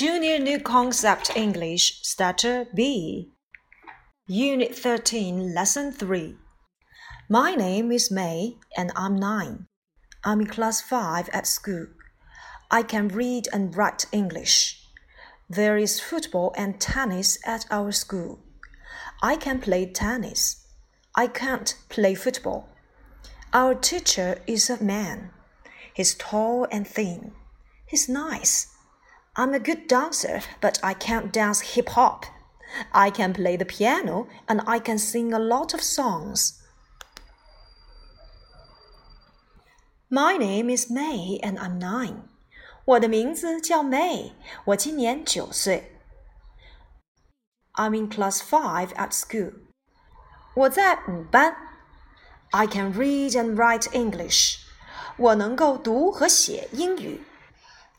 Junior New Concept English Starter B. Unit 13, Lesson 3. My name is May and I'm 9. I'm in class 5 at school. I can read and write English. There is football and tennis at our school. I can play tennis. I can't play football. Our teacher is a man. He's tall and thin. He's nice. I'm a good dancer, but I can't dance hip hop. I can play the piano and I can sing a lot of songs. My name is May and I'm nine. 我的名字叫 May，我今年九岁。I'm in class five at school. 我在五班。I can read and write English. 我能够读和写英语。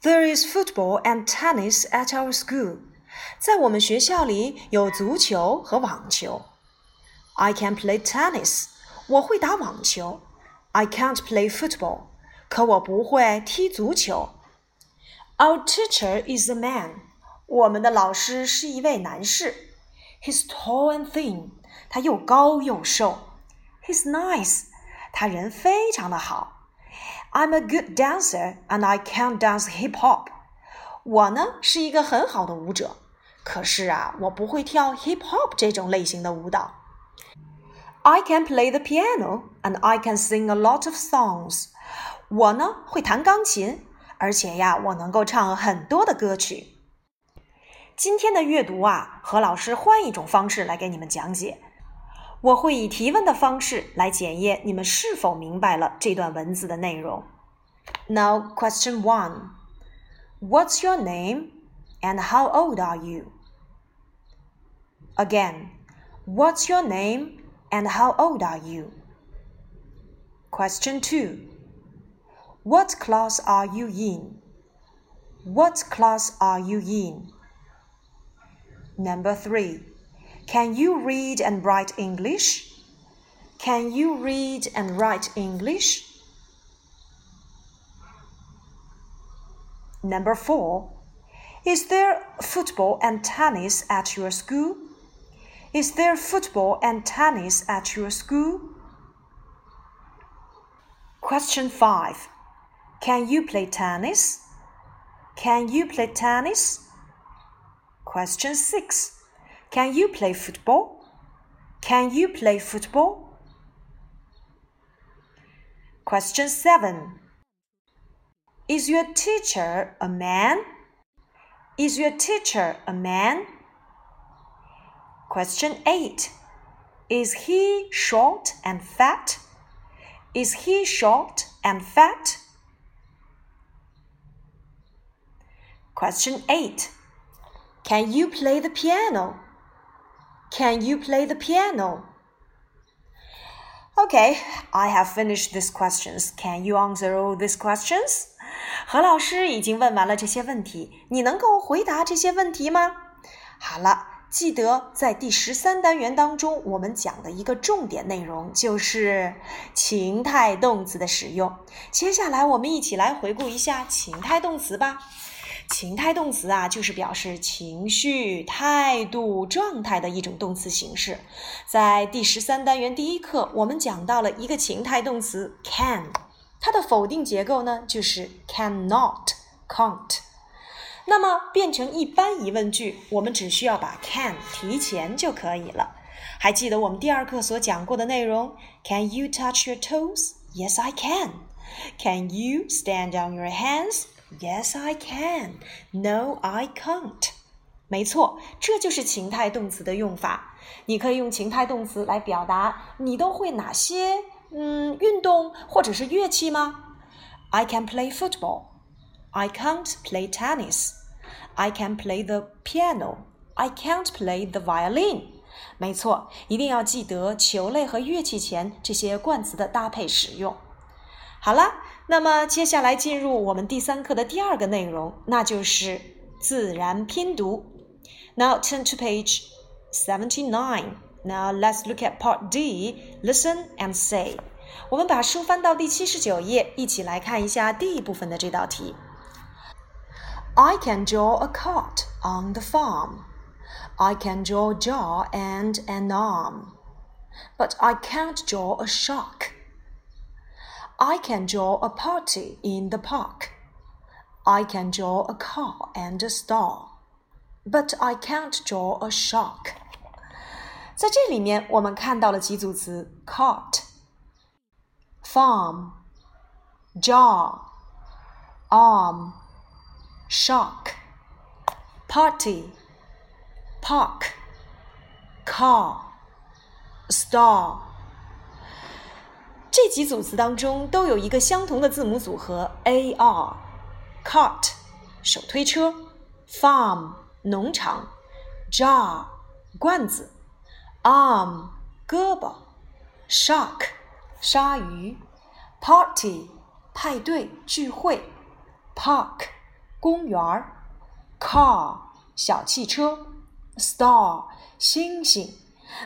there is football and tennis at our school. 在我们学校里有足球和网球。I can play tennis. 我会打网球。I can't play football. 可我不会踢足球。Our teacher is a man. 我们的老师是一位男士。He's tall and thin. 他又高又瘦。He's nice. 他人非常的好。 I'm a good dancer and I can't dance hip hop. 我呢是一个很好的舞者，可是啊，我不会跳 hip hop 这种类型的舞蹈。I can play the piano and I can sing a lot of songs. 我呢会弹钢琴，而且呀，我能够唱很多的歌曲。今天的阅读啊，何老师换一种方式来给你们讲解。我会以提问的方式来检验你们是否明白了这段文字的内容。Now, question one: What's your name and how old are you? Again, what's your name and how old are you? Question two: What class are you in? What class are you in? Number three. Can you read and write English? Can you read and write English? Number four. Is there football and tennis at your school? Is there football and tennis at your school? Question 5. Can you play tennis? Can you play tennis? Question 6. Can you play football? Can you play football? Question 7. Is your teacher a man? Is your teacher a man? Question 8. Is he short and fat? Is he short and fat? Question 8. Can you play the piano? Can you play the piano? Okay, I have finished these questions. Can you answer all these questions? 何老师已经问完了这些问题，你能够回答这些问题吗？好了，记得在第十三单元当中，我们讲的一个重点内容就是情态动词的使用。接下来，我们一起来回顾一下情态动词吧。情态动词啊，就是表示情绪、态度、状态的一种动词形式。在第十三单元第一课，我们讲到了一个情态动词 can，它的否定结构呢就是 cannot、can't。那么变成一般疑问句，我们只需要把 can 提前就可以了。还记得我们第二课所讲过的内容？Can you touch your toes? Yes, I can. Can you stand on your hands? Yes, I can. No, I can't. 没错，这就是情态动词的用法。你可以用情态动词来表达你都会哪些嗯运动或者是乐器吗？I can play football. I can't play tennis. I can play the piano. I can't play the violin. 没错，一定要记得球类和乐器前这些冠词的搭配使用。好了，那么接下来进入我们第三课的第二个内容，那就是自然拼读。Now turn to page seventy-nine. Now let's look at part D. Listen and say. 我们把书翻到第七十九页，一起来看一下第一部分的这道题。 I can draw a cart on the farm. I can draw a jaw and an arm. But I can't draw a shark. I can draw a party in the park. I can draw a car and a star. But I can't draw a shark. 在这里面，我们看到了几组词：cart、farm、jaw、arm、shark、party、park、car、star。 几组词当中都有一个相同的字母组合 ar。cart 手推车，farm 农场，jar 罐子，arm 胳膊，shark 鲨鱼，party 派对聚会，park 公园，car 小汽车，star 星星。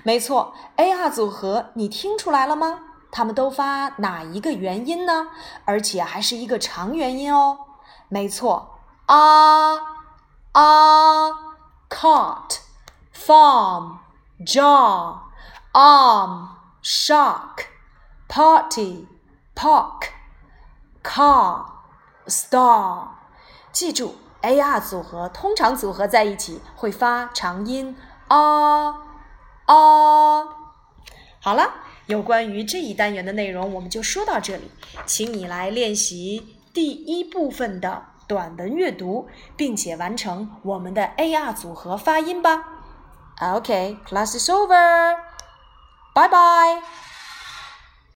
没错，AR 组合你听出来了吗？它们都发哪一个元音呢？而且还是一个长元音哦。没错，a a cart farm jaw arm shark party park car star。记住，a r 组合通常组合在一起会发长音 a a。好了，有关于这一单元的内容我们就说到这里，请你来练习。第一部分的短文阅读，并且完成我们的 AR 组合发音吧。OK，class is over，bye bye。